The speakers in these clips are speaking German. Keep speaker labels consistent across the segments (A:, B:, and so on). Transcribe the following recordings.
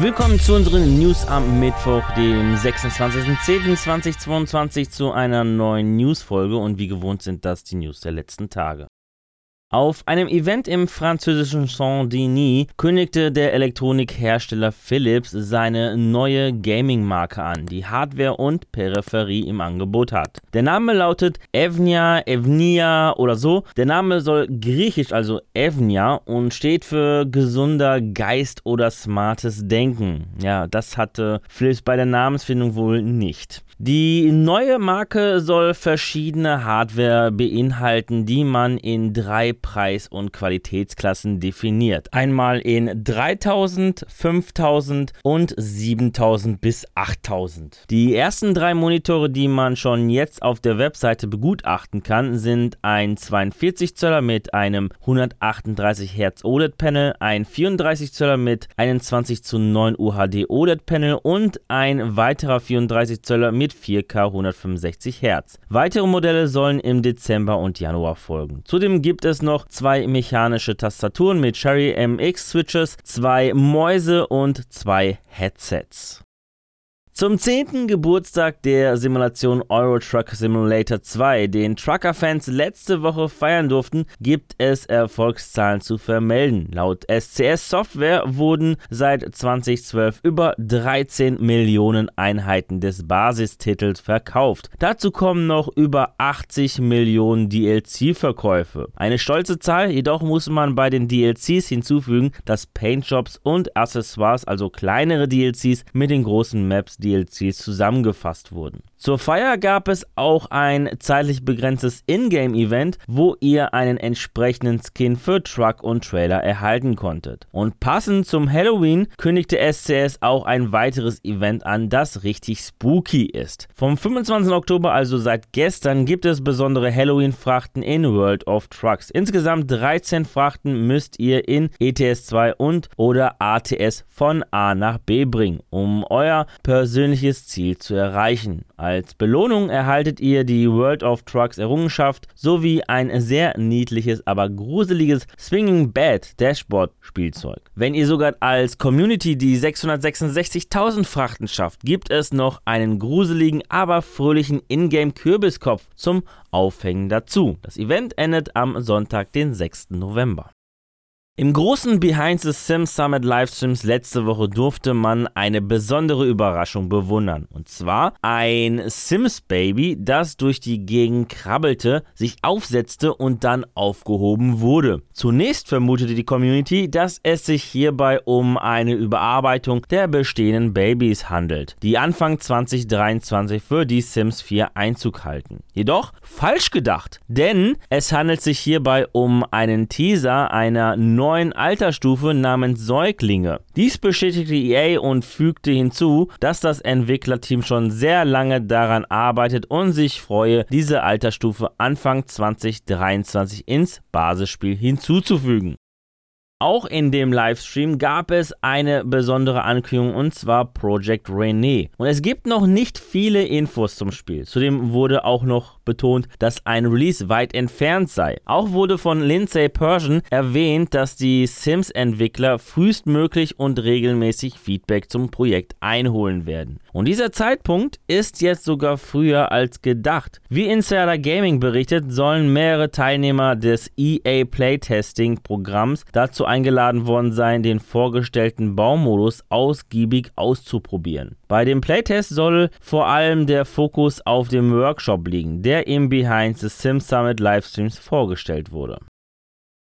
A: Willkommen zu unseren News am Mittwoch, dem 26.10.2022 zu einer neuen Newsfolge und wie gewohnt sind das die News der letzten Tage. Auf einem Event im französischen Saint-Denis kündigte der Elektronikhersteller Philips seine neue Gaming-Marke an, die Hardware und Peripherie im Angebot hat. Der Name lautet Evnia, Evnia oder so. Der Name soll griechisch, also Evnia, und steht für gesunder Geist oder smartes Denken. Ja, das hatte Philips bei der Namensfindung wohl nicht. Die neue Marke soll verschiedene Hardware beinhalten, die man in drei Preis- und Qualitätsklassen definiert. Einmal in 3000, 5000 und 7000 bis 8000. Die ersten drei Monitore, die man schon jetzt auf der Webseite begutachten kann, sind ein 42 Zöller mit einem 138 Hz OLED-Panel, ein 34 Zöller mit 21 zu 9 UHD OLED-Panel und ein weiterer 34 Zöller mit 4K 165 Hz. Weitere Modelle sollen im Dezember und Januar folgen. Zudem gibt es noch zwei mechanische Tastaturen mit Cherry MX Switches, zwei Mäuse und zwei Headsets. Zum 10. Geburtstag der Simulation Euro Truck Simulator 2, den Trucker-Fans letzte Woche feiern durften, gibt es Erfolgszahlen zu vermelden. Laut SCS Software wurden seit 2012 über 13 Millionen Einheiten des Basistitels verkauft. Dazu kommen noch über 80 Millionen DLC-Verkäufe. Eine stolze Zahl, jedoch muss man bei den DLCs hinzufügen, dass Paintjobs und Accessoires, also kleinere DLCs mit den großen Maps, die DLCs zusammengefasst wurden. Zur Feier gab es auch ein zeitlich begrenztes Ingame-Event, wo ihr einen entsprechenden Skin für Truck und Trailer erhalten konntet. Und passend zum Halloween kündigte SCS auch ein weiteres Event an, das richtig spooky ist. Vom 25. Oktober, also seit gestern, gibt es besondere Halloween-Frachten in World of Trucks. Insgesamt 13 Frachten müsst ihr in ETS 2 und oder ATS von A nach B bringen, um euer persönliches Ziel zu erreichen. Als Belohnung erhaltet ihr die World of Trucks Errungenschaft sowie ein sehr niedliches, aber gruseliges Swinging Bad Dashboard Spielzeug. Wenn ihr sogar als Community die 666.000 Frachten schafft, gibt es noch einen gruseligen, aber fröhlichen Ingame Kürbiskopf zum Aufhängen dazu. Das Event endet am Sonntag, den 6. November. Im großen Behind the Sims Summit Livestreams letzte Woche durfte man eine besondere Überraschung bewundern. Und zwar ein Sims Baby, das durch die Gegend krabbelte, sich aufsetzte und dann aufgehoben wurde. Zunächst vermutete die Community, dass es sich hierbei um eine Überarbeitung der bestehenden Babys handelt, die Anfang 2023 für die Sims 4 Einzug halten. Jedoch falsch gedacht, denn es handelt sich hierbei um einen Teaser einer neuen neuen Altersstufe namens Säuglinge. Dies bestätigte EA und fügte hinzu, dass das Entwicklerteam schon sehr lange daran arbeitet und sich freue, diese Altersstufe Anfang 2023 ins Basisspiel hinzuzufügen. Auch in dem Livestream gab es eine besondere Ankündigung und zwar Project René. Und es gibt noch nicht viele Infos zum Spiel. Zudem wurde auch noch betont, dass ein Release weit entfernt sei. Auch wurde von Lindsay Persian erwähnt, dass die Sims-Entwickler frühestmöglich und regelmäßig Feedback zum Projekt einholen werden. Und dieser Zeitpunkt ist jetzt sogar früher als gedacht. Wie Insider Gaming berichtet, sollen mehrere Teilnehmer des EA Playtesting-Programms dazu eingeladen worden sein, den vorgestellten Baumodus ausgiebig auszuprobieren. Bei dem Playtest soll vor allem der Fokus auf dem Workshop liegen, der im Behind the Sim Summit Livestreams vorgestellt wurde.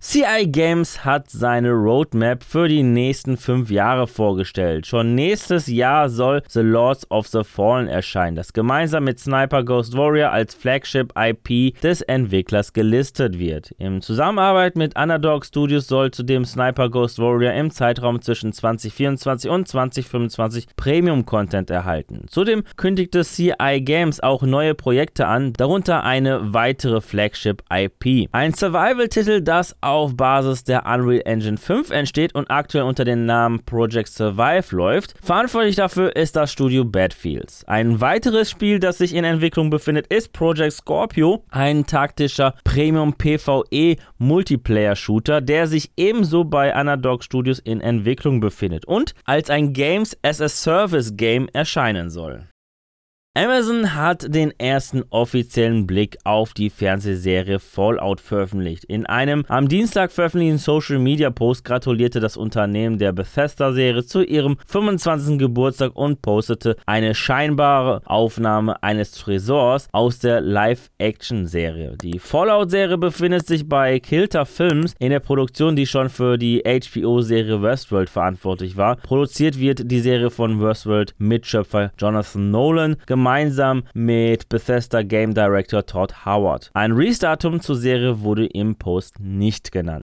A: CI Games hat seine Roadmap für die nächsten fünf Jahre vorgestellt. Schon nächstes Jahr soll The Lords of the Fallen erscheinen, das gemeinsam mit Sniper Ghost Warrior als Flagship IP des Entwicklers gelistet wird. In Zusammenarbeit mit Underdog Studios soll zudem Sniper Ghost Warrior im Zeitraum zwischen 2024 und 2025 Premium Content erhalten. Zudem kündigte CI Games auch neue Projekte an, darunter eine weitere Flagship IP. Ein Survival-Titel, das auf Basis der Unreal Engine 5 entsteht und aktuell unter dem Namen Project Survive läuft. Verantwortlich dafür ist das Studio Battlefields. Ein weiteres Spiel, das sich in Entwicklung befindet, ist Project Scorpio, ein taktischer Premium PvE Multiplayer Shooter, der sich ebenso bei Anadog Studios in Entwicklung befindet und als ein Games as a Service Game erscheinen soll. Amazon hat den ersten offiziellen Blick auf die Fernsehserie Fallout veröffentlicht. In einem am Dienstag veröffentlichten Social Media Post gratulierte das Unternehmen der Bethesda-Serie zu ihrem 25. Geburtstag und postete eine scheinbare Aufnahme eines Tresors aus der Live-Action-Serie. Die Fallout-Serie befindet sich bei Kilter Films in der Produktion, die schon für die HBO-Serie Westworld verantwortlich war. Produziert wird die Serie von Westworld-Mitschöpfer Jonathan Nolan, gemeinsam gemeinsam mit Bethesda Game Director Todd Howard. Ein Restartum zur Serie wurde im Post nicht genannt.